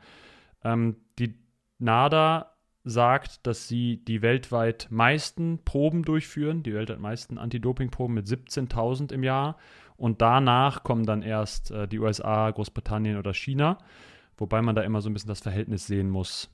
Ähm, die NADA sagt, dass sie die weltweit meisten Proben durchführen, die weltweit meisten Anti-Doping-Proben mit 17.000 im Jahr. Und danach kommen dann erst äh, die USA, Großbritannien oder China, wobei man da immer so ein bisschen das Verhältnis sehen muss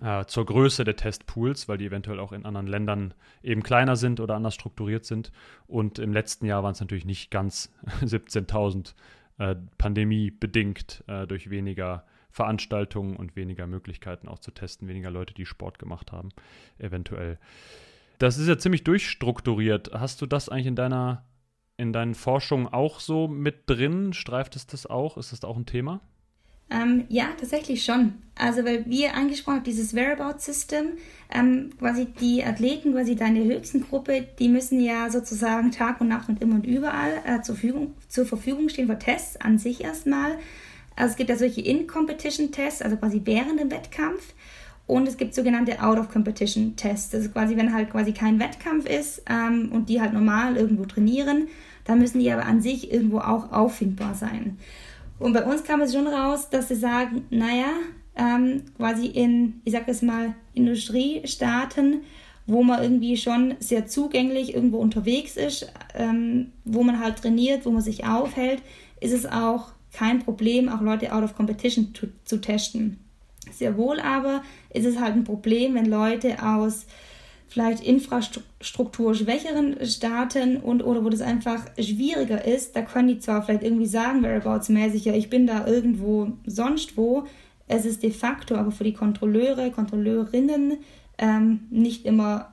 äh, zur Größe der Testpools, weil die eventuell auch in anderen Ländern eben kleiner sind oder anders strukturiert sind. Und im letzten Jahr waren es natürlich nicht ganz 17.000 äh, pandemiebedingt äh, durch weniger Veranstaltungen und weniger Möglichkeiten auch zu testen, weniger Leute, die Sport gemacht haben, eventuell. Das ist ja ziemlich durchstrukturiert. Hast du das eigentlich in deiner in deinen Forschungen auch so mit drin? Streift es das auch? Ist das auch ein Thema? Ähm, ja, tatsächlich schon. Also, weil wir angesprochen haben, dieses Whereabout-System, ähm, quasi die Athleten, quasi deine höchsten Gruppe, die müssen ja sozusagen Tag und Nacht und immer und überall äh, zur, Verfügung, zur Verfügung stehen für Tests an sich erstmal. Also es gibt ja solche In-Competition-Tests, also quasi während dem Wettkampf. Und es gibt sogenannte Out-of-Competition-Tests. Das ist quasi, wenn halt quasi kein Wettkampf ist ähm, und die halt normal irgendwo trainieren, dann müssen die aber an sich irgendwo auch auffindbar sein. Und bei uns kam es schon raus, dass sie sagen, naja, ähm, quasi in, ich sag es mal, Industriestaaten, wo man irgendwie schon sehr zugänglich irgendwo unterwegs ist, ähm, wo man halt trainiert, wo man sich aufhält, ist es auch kein Problem, auch Leute out of competition zu, zu testen. Sehr wohl aber ist es halt ein Problem, wenn Leute aus vielleicht infrastrukturschwächeren Staaten und oder wo das einfach schwieriger ist, da können die zwar vielleicht irgendwie sagen, whereabouts-mäßig, ja, ich bin da irgendwo sonst wo, es ist de facto aber für die Kontrolleure, Kontrolleurinnen ähm, nicht immer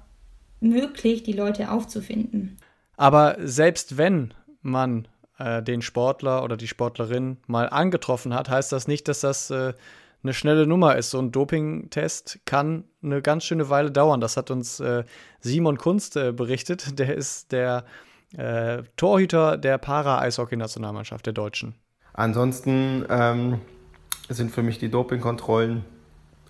möglich, die Leute aufzufinden. Aber selbst wenn man äh, den Sportler oder die Sportlerin mal angetroffen hat, heißt das nicht, dass das äh, eine schnelle Nummer ist. So ein Dopingtest kann eine ganz schöne Weile dauern. Das hat uns äh, Simon Kunst äh, berichtet. Der ist der äh, Torhüter der Para-Eishockey-Nationalmannschaft der Deutschen. Ansonsten ähm, sind für mich die Dopingkontrollen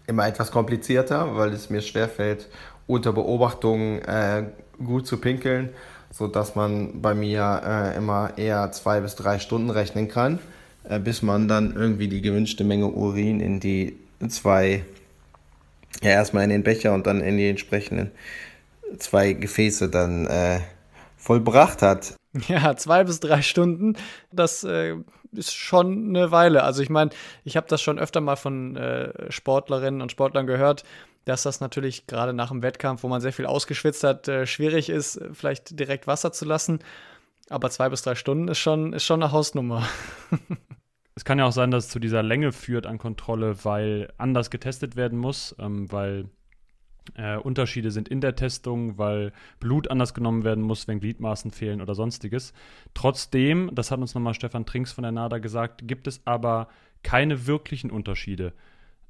immer etwas komplizierter, weil es mir schwerfällt, unter Beobachtung äh, gut zu pinkeln, sodass man bei mir äh, immer eher zwei bis drei Stunden rechnen kann. Äh, bis man dann irgendwie die gewünschte Menge Urin in die zwei, ja erstmal in den Becher und dann in die entsprechenden zwei Gefäße dann äh, vollbracht hat. Ja, zwei bis drei Stunden, das äh, ist schon eine Weile. Also ich meine, ich habe das schon öfter mal von äh, Sportlerinnen und Sportlern gehört, dass das natürlich gerade nach dem Wettkampf, wo man sehr viel ausgeschwitzt hat, äh, schwierig ist, vielleicht direkt Wasser zu lassen. Aber zwei bis drei Stunden ist schon, ist schon eine Hausnummer. Es kann ja auch sein, dass es zu dieser Länge führt an Kontrolle, weil anders getestet werden muss, ähm, weil äh, Unterschiede sind in der Testung, weil Blut anders genommen werden muss, wenn Gliedmaßen fehlen oder sonstiges. Trotzdem, das hat uns nochmal Stefan Trinks von der NADA gesagt, gibt es aber keine wirklichen Unterschiede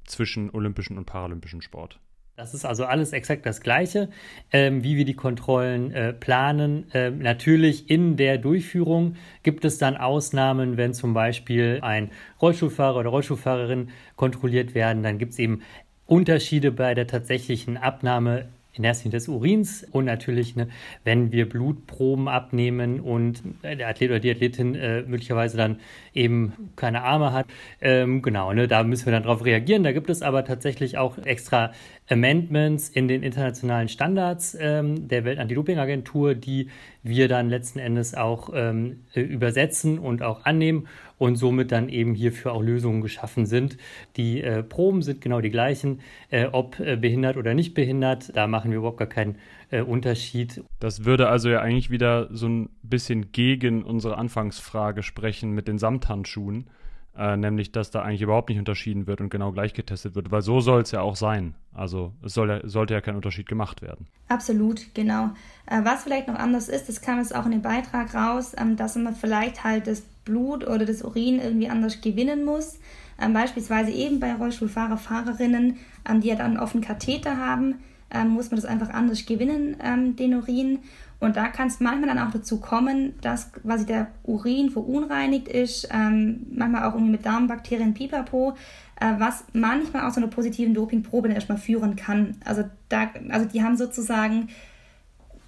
zwischen olympischen und paralympischen Sport. Das ist also alles exakt das Gleiche, ähm, wie wir die Kontrollen äh, planen. Ähm, natürlich in der Durchführung gibt es dann Ausnahmen, wenn zum Beispiel ein Rollstuhlfahrer oder Rollstuhlfahrerin kontrolliert werden. Dann gibt es eben Unterschiede bei der tatsächlichen Abnahme in erster Linie des Urins und natürlich, ne, wenn wir Blutproben abnehmen und der Athlet oder die Athletin äh, möglicherweise dann eben keine Arme hat, ähm, genau, ne, da müssen wir dann darauf reagieren. Da gibt es aber tatsächlich auch extra Amendments in den internationalen Standards ähm, der Weltantidopingagentur, die wir dann letzten Endes auch ähm, äh, übersetzen und auch annehmen und somit dann eben hierfür auch Lösungen geschaffen sind. Die äh, Proben sind genau die gleichen, äh, ob äh, behindert oder nicht behindert, da machen wir überhaupt gar keinen äh, Unterschied. Das würde also ja eigentlich wieder so ein bisschen gegen unsere Anfangsfrage sprechen mit den Samthandschuhen äh, nämlich dass da eigentlich überhaupt nicht unterschieden wird und genau gleich getestet wird, weil so soll es ja auch sein. Also es soll, sollte ja kein Unterschied gemacht werden. Absolut, genau. Äh, was vielleicht noch anders ist, das kam jetzt auch in dem Beitrag raus, ähm, dass man vielleicht halt das Blut oder das Urin irgendwie anders gewinnen muss. Ähm, beispielsweise eben bei Rollstuhlfahrer, Fahrerinnen, ähm, die ja dann offen Katheter haben, ähm, muss man das einfach anders gewinnen, ähm, den Urin. Und da kann es manchmal dann auch dazu kommen, dass quasi der Urin verunreinigt ist, ähm, manchmal auch irgendwie mit Darmbakterien, pipapo, äh, was manchmal auch zu einer positiven Dopingprobe dann erstmal führen kann. Also, da, also die haben sozusagen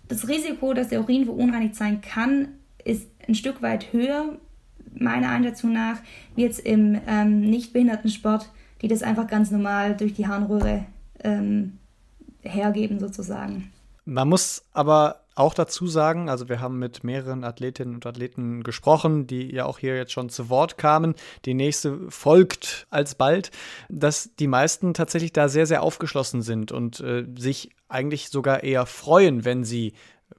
das Risiko, dass der Urin verunreinigt sein kann, ist ein Stück weit höher, meiner Einschätzung nach, wie jetzt im ähm, Nichtbehindertensport, die das einfach ganz normal durch die Harnröhre ähm, hergeben sozusagen. Man muss aber auch dazu sagen, also wir haben mit mehreren Athletinnen und Athleten gesprochen, die ja auch hier jetzt schon zu Wort kamen. Die nächste folgt alsbald, dass die meisten tatsächlich da sehr, sehr aufgeschlossen sind und äh, sich eigentlich sogar eher freuen, wenn sie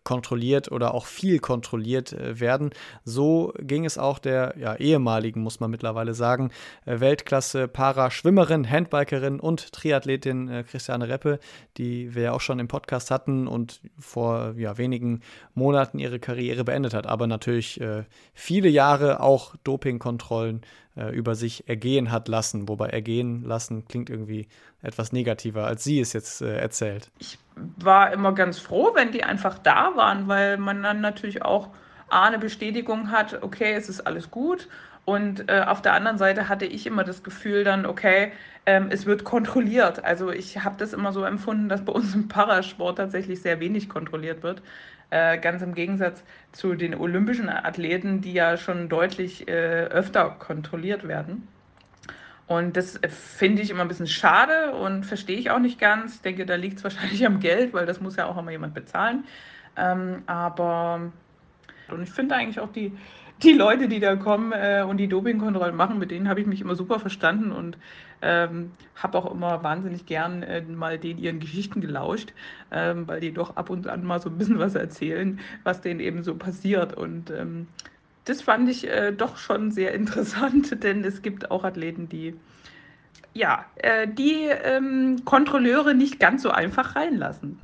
kontrolliert oder auch viel kontrolliert äh, werden. So ging es auch der ja, ehemaligen, muss man mittlerweile sagen, äh, Weltklasse Paraschwimmerin, Handbikerin und Triathletin äh, Christiane Reppe, die wir ja auch schon im Podcast hatten und vor ja, wenigen Monaten ihre Karriere beendet hat, aber natürlich äh, viele Jahre auch Dopingkontrollen äh, über sich ergehen hat lassen. Wobei ergehen lassen klingt irgendwie etwas negativer, als sie es jetzt äh, erzählt. Ich war immer ganz froh, wenn die einfach da waren, weil man dann natürlich auch eine Bestätigung hat, okay, es ist alles gut. Und äh, auf der anderen Seite hatte ich immer das Gefühl dann, okay, ähm, es wird kontrolliert. Also ich habe das immer so empfunden, dass bei uns im Parasport tatsächlich sehr wenig kontrolliert wird. Äh, ganz im Gegensatz zu den olympischen Athleten, die ja schon deutlich äh, öfter kontrolliert werden. Und das finde ich immer ein bisschen schade und verstehe ich auch nicht ganz. Ich denke, da liegt es wahrscheinlich am Geld, weil das muss ja auch immer jemand bezahlen. Ähm, aber und ich finde eigentlich auch die, die Leute, die da kommen äh, und die Dopingkontrollen machen, mit denen habe ich mich immer super verstanden und ähm, habe auch immer wahnsinnig gern äh, mal denen ihren Geschichten gelauscht, ähm, weil die doch ab und an mal so ein bisschen was erzählen, was denen eben so passiert. Und ähm, das fand ich äh, doch schon sehr interessant, denn es gibt auch Athleten, die ja, äh, die ähm, Kontrolleure nicht ganz so einfach reinlassen.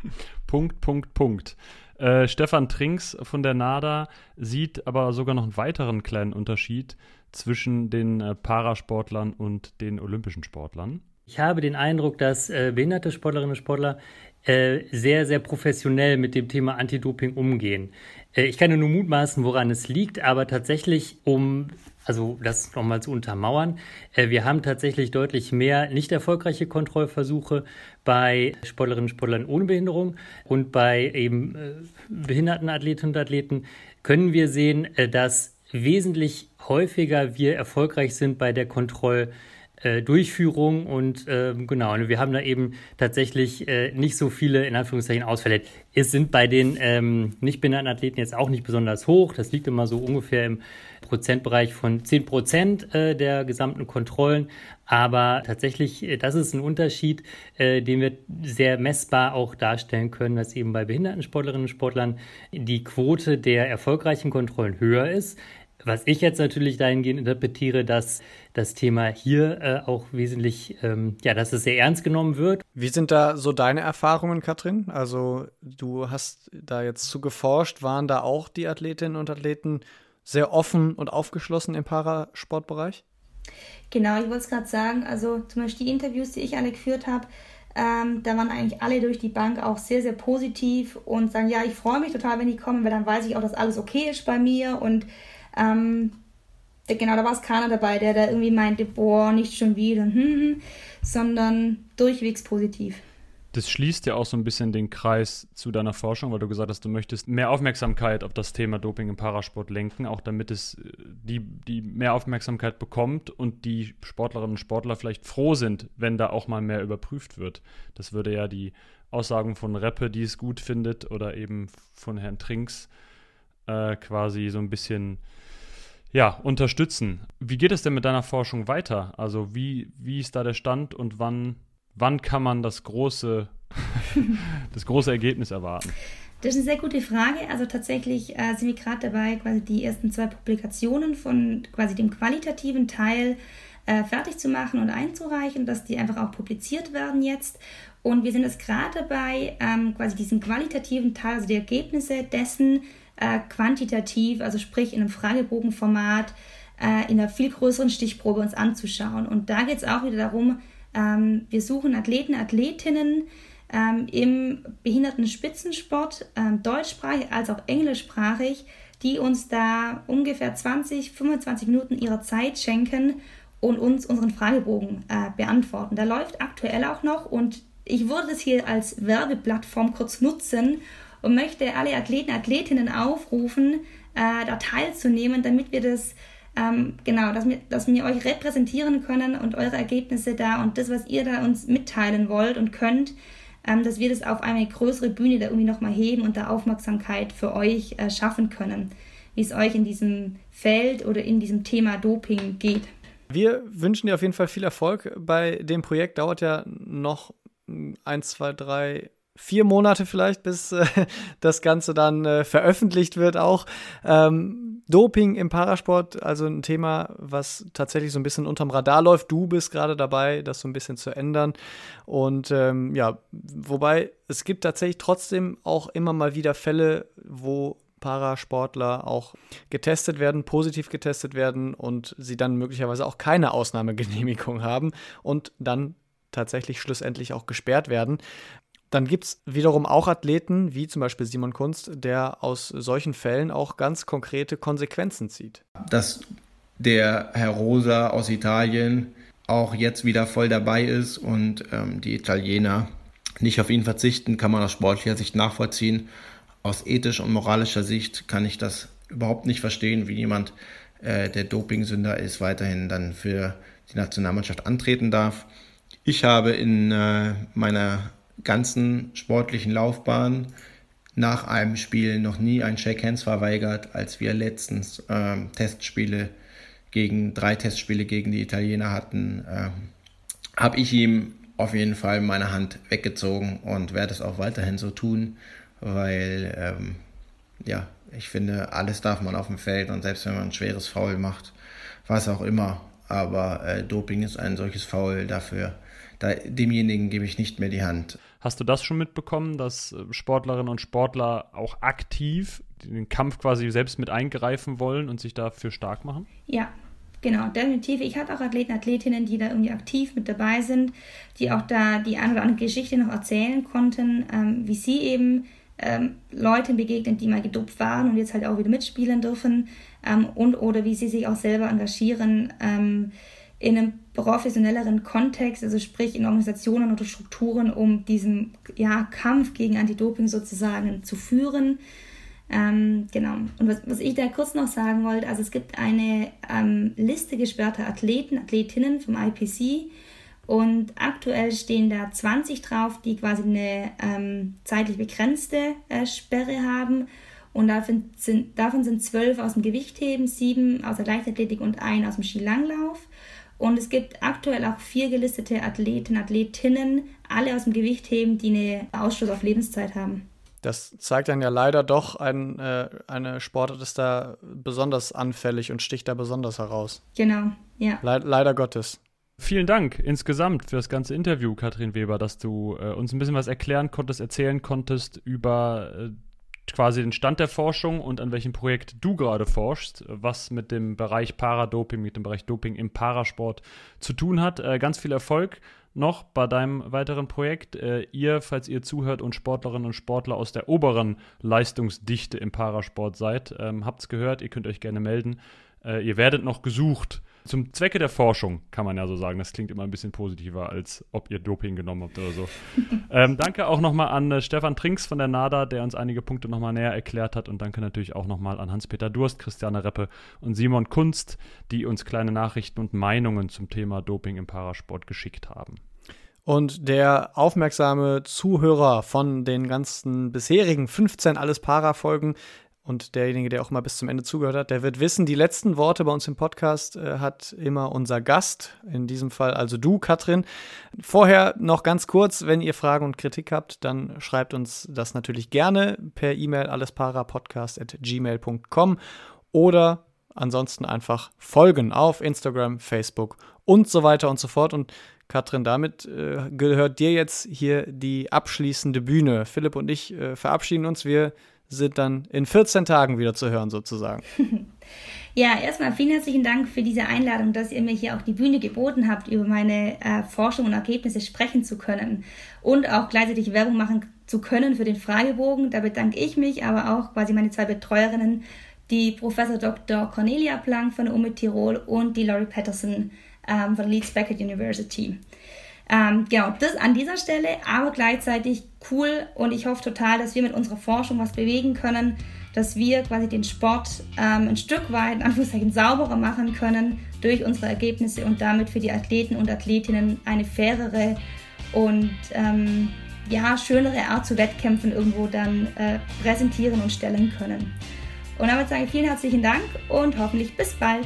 Punkt, Punkt, Punkt. Äh, Stefan Trinks von der NADA sieht aber sogar noch einen weiteren kleinen Unterschied zwischen den äh, Parasportlern und den olympischen Sportlern. Ich habe den Eindruck, dass äh, behinderte Sportlerinnen und Sportler äh, sehr, sehr professionell mit dem Thema Anti-Doping umgehen. Äh, ich kann nur mutmaßen, woran es liegt, aber tatsächlich, um also das nochmal zu untermauern, äh, wir haben tatsächlich deutlich mehr nicht erfolgreiche Kontrollversuche bei Sportlerinnen und Sportlern ohne Behinderung und bei eben behinderten Athletinnen und Athleten können wir sehen, dass wesentlich häufiger wir erfolgreich sind bei der Kontrollversuche äh, Durchführung und äh, genau, und wir haben da eben tatsächlich äh, nicht so viele in Anführungszeichen Ausfälle. Es sind bei den ähm, nicht behinderten Athleten jetzt auch nicht besonders hoch. Das liegt immer so ungefähr im Prozentbereich von 10 Prozent äh, der gesamten Kontrollen. Aber tatsächlich, äh, das ist ein Unterschied, äh, den wir sehr messbar auch darstellen können, dass eben bei behinderten Sportlerinnen und Sportlern die Quote der erfolgreichen Kontrollen höher ist. Was ich jetzt natürlich dahingehend interpretiere, dass das Thema hier äh, auch wesentlich, ähm, ja, dass es sehr ernst genommen wird. Wie sind da so deine Erfahrungen, Katrin? Also du hast da jetzt zu geforscht, waren da auch die Athletinnen und Athleten sehr offen und aufgeschlossen im Parasportbereich? Genau, ich wollte es gerade sagen, also zum Beispiel die Interviews, die ich alle geführt habe, ähm, da waren eigentlich alle durch die Bank auch sehr, sehr positiv und sagen, ja, ich freue mich total, wenn die kommen, weil dann weiß ich auch, dass alles okay ist bei mir und ähm, genau, da war es keiner dabei, der da irgendwie meinte, boah, nicht schon wieder, hm, hm, sondern durchwegs positiv. Das schließt ja auch so ein bisschen den Kreis zu deiner Forschung, weil du gesagt hast, du möchtest mehr Aufmerksamkeit auf das Thema Doping im Parasport lenken, auch damit es äh, die, die mehr Aufmerksamkeit bekommt und die Sportlerinnen und Sportler vielleicht froh sind, wenn da auch mal mehr überprüft wird. Das würde ja die Aussagen von Reppe, die es gut findet, oder eben von Herrn Trinks äh, quasi so ein bisschen ja, unterstützen. Wie geht es denn mit deiner Forschung weiter? Also wie, wie ist da der Stand und wann, wann kann man das große, das große Ergebnis erwarten? Das ist eine sehr gute Frage. Also tatsächlich äh, sind wir gerade dabei, quasi die ersten zwei Publikationen von quasi dem qualitativen Teil äh, fertig zu machen und einzureichen, dass die einfach auch publiziert werden jetzt. Und wir sind jetzt gerade dabei, ähm, quasi diesen qualitativen Teil, also die Ergebnisse dessen äh, quantitativ, also sprich in einem Fragebogenformat, äh, in einer viel größeren Stichprobe uns anzuschauen. Und da geht es auch wieder darum, ähm, wir suchen Athleten, Athletinnen ähm, im behinderten Spitzensport, ähm, deutschsprachig als auch englischsprachig, die uns da ungefähr 20, 25 Minuten ihrer Zeit schenken und uns unseren Fragebogen äh, beantworten. Der läuft aktuell auch noch und ich würde das hier als Werbeplattform kurz nutzen, und möchte alle Athleten, Athletinnen aufrufen, äh, da teilzunehmen, damit wir das ähm, genau, dass wir, dass wir euch repräsentieren können und eure Ergebnisse da und das, was ihr da uns mitteilen wollt und könnt, ähm, dass wir das auf eine größere Bühne da irgendwie nochmal heben und da Aufmerksamkeit für euch äh, schaffen können, wie es euch in diesem Feld oder in diesem Thema Doping geht. Wir wünschen dir auf jeden Fall viel Erfolg bei dem Projekt. Dauert ja noch eins, zwei, drei vier Monate vielleicht, bis äh, das Ganze dann äh, veröffentlicht wird auch. Ähm, Doping im Parasport, also ein Thema, was tatsächlich so ein bisschen unterm Radar läuft. Du bist gerade dabei, das so ein bisschen zu ändern. Und ähm, ja, wobei es gibt tatsächlich trotzdem auch immer mal wieder Fälle, wo Parasportler auch getestet werden, positiv getestet werden und sie dann möglicherweise auch keine Ausnahmegenehmigung haben und dann tatsächlich schlussendlich auch gesperrt werden. Dann gibt es wiederum auch Athleten, wie zum Beispiel Simon Kunst, der aus solchen Fällen auch ganz konkrete Konsequenzen zieht. Dass der Herr Rosa aus Italien auch jetzt wieder voll dabei ist und ähm, die Italiener nicht auf ihn verzichten, kann man aus sportlicher Sicht nachvollziehen. Aus ethischer und moralischer Sicht kann ich das überhaupt nicht verstehen, wie jemand, äh, der Dopingsünder ist, weiterhin dann für die Nationalmannschaft antreten darf. Ich habe in äh, meiner ganzen sportlichen Laufbahn nach einem Spiel noch nie ein Shake Hands verweigert, als wir letztens äh, Testspiele gegen drei Testspiele gegen die Italiener hatten, äh, habe ich ihm auf jeden Fall meine Hand weggezogen und werde es auch weiterhin so tun, weil ähm, ja, ich finde, alles darf man auf dem Feld und selbst wenn man ein schweres Foul macht, was auch immer, aber äh, Doping ist ein solches Foul dafür. Da, demjenigen gebe ich nicht mehr die Hand. Hast du das schon mitbekommen, dass äh, Sportlerinnen und Sportler auch aktiv den Kampf quasi selbst mit eingreifen wollen und sich dafür stark machen? Ja, Genau, definitiv. Ich habe auch Athleten, Athletinnen, die da irgendwie aktiv mit dabei sind, die auch da die eine oder andere Geschichte noch erzählen konnten, ähm, wie sie eben ähm, Leuten begegnen, die mal gedopt waren und jetzt halt auch wieder mitspielen dürfen ähm, und oder wie sie sich auch selber engagieren ähm, in einem professionelleren Kontext, also sprich in Organisationen oder Strukturen, um diesen ja, Kampf gegen Anti-Doping sozusagen zu führen. Ähm, genau. Und was, was ich da kurz noch sagen wollte, also es gibt eine ähm, Liste gesperrter Athleten, Athletinnen vom IPC und aktuell stehen da 20 drauf, die quasi eine ähm, zeitlich begrenzte äh, Sperre haben. Und davon sind, davon sind zwölf aus dem Gewichtheben, sieben aus der Leichtathletik und ein aus dem Skilanglauf. Und es gibt aktuell auch vier gelistete Athleten, Athletinnen, alle aus dem Gewichtheben, die eine Ausschluss auf Lebenszeit haben. Das zeigt dann ja leider doch, ein, äh, eine Sportart ist da besonders anfällig und sticht da besonders heraus. Genau, ja. Le leider Gottes. Vielen Dank insgesamt für das ganze Interview, Katrin Weber, dass du äh, uns ein bisschen was erklären konntest, erzählen konntest über äh, quasi den Stand der Forschung und an welchem Projekt du gerade forschst, was mit dem Bereich Paradoping, mit dem Bereich Doping im Parasport zu tun hat. Äh, ganz viel Erfolg noch bei deinem weiteren Projekt. Äh, ihr, falls ihr zuhört und Sportlerinnen und Sportler aus der oberen Leistungsdichte im Parasport seid, ähm, es gehört, ihr könnt euch gerne melden. Äh, ihr werdet noch gesucht zum Zwecke der Forschung, kann man ja so sagen. Das klingt immer ein bisschen positiver, als ob ihr Doping genommen habt oder so. ähm, danke auch nochmal an äh, Stefan Trinks von der NADA, der uns einige Punkte nochmal näher erklärt hat. Und danke natürlich auch nochmal an Hans-Peter Durst, Christiane Reppe und Simon Kunst, die uns kleine Nachrichten und Meinungen zum Thema Doping im Parasport geschickt haben. Und der aufmerksame Zuhörer von den ganzen bisherigen 15 Alles Para-Folgen und derjenige, der auch mal bis zum Ende zugehört hat, der wird wissen, die letzten Worte bei uns im Podcast äh, hat immer unser Gast, in diesem Fall also du, Katrin. Vorher noch ganz kurz, wenn ihr Fragen und Kritik habt, dann schreibt uns das natürlich gerne per E-Mail allesparapodcast.gmail.com oder ansonsten einfach folgen auf Instagram, Facebook und so weiter und so fort. Und Katrin, damit äh, gehört dir jetzt hier die abschließende Bühne. Philipp und ich äh, verabschieden uns. Wir sind dann in 14 Tagen wieder zu hören, sozusagen. Ja, erstmal vielen herzlichen Dank für diese Einladung, dass ihr mir hier auch die Bühne geboten habt, über meine äh, Forschung und Ergebnisse sprechen zu können und auch gleichzeitig Werbung machen zu können für den Fragebogen. Da bedanke ich mich, aber auch quasi meine zwei Betreuerinnen, die Professor Dr. Cornelia Planck von der UMIT Tirol und die Laurie Patterson ähm, von der Leeds Beckett University. Ähm, genau, das an dieser Stelle, aber gleichzeitig cool und ich hoffe total, dass wir mit unserer Forschung was bewegen können, dass wir quasi den Sport ähm, ein Stück weit, in Anführungszeichen, sauberer machen können durch unsere Ergebnisse und damit für die Athleten und Athletinnen eine fairere und ähm, ja, schönere Art zu Wettkämpfen irgendwo dann äh, präsentieren und stellen können. Und damit sage ich vielen herzlichen Dank und hoffentlich bis bald.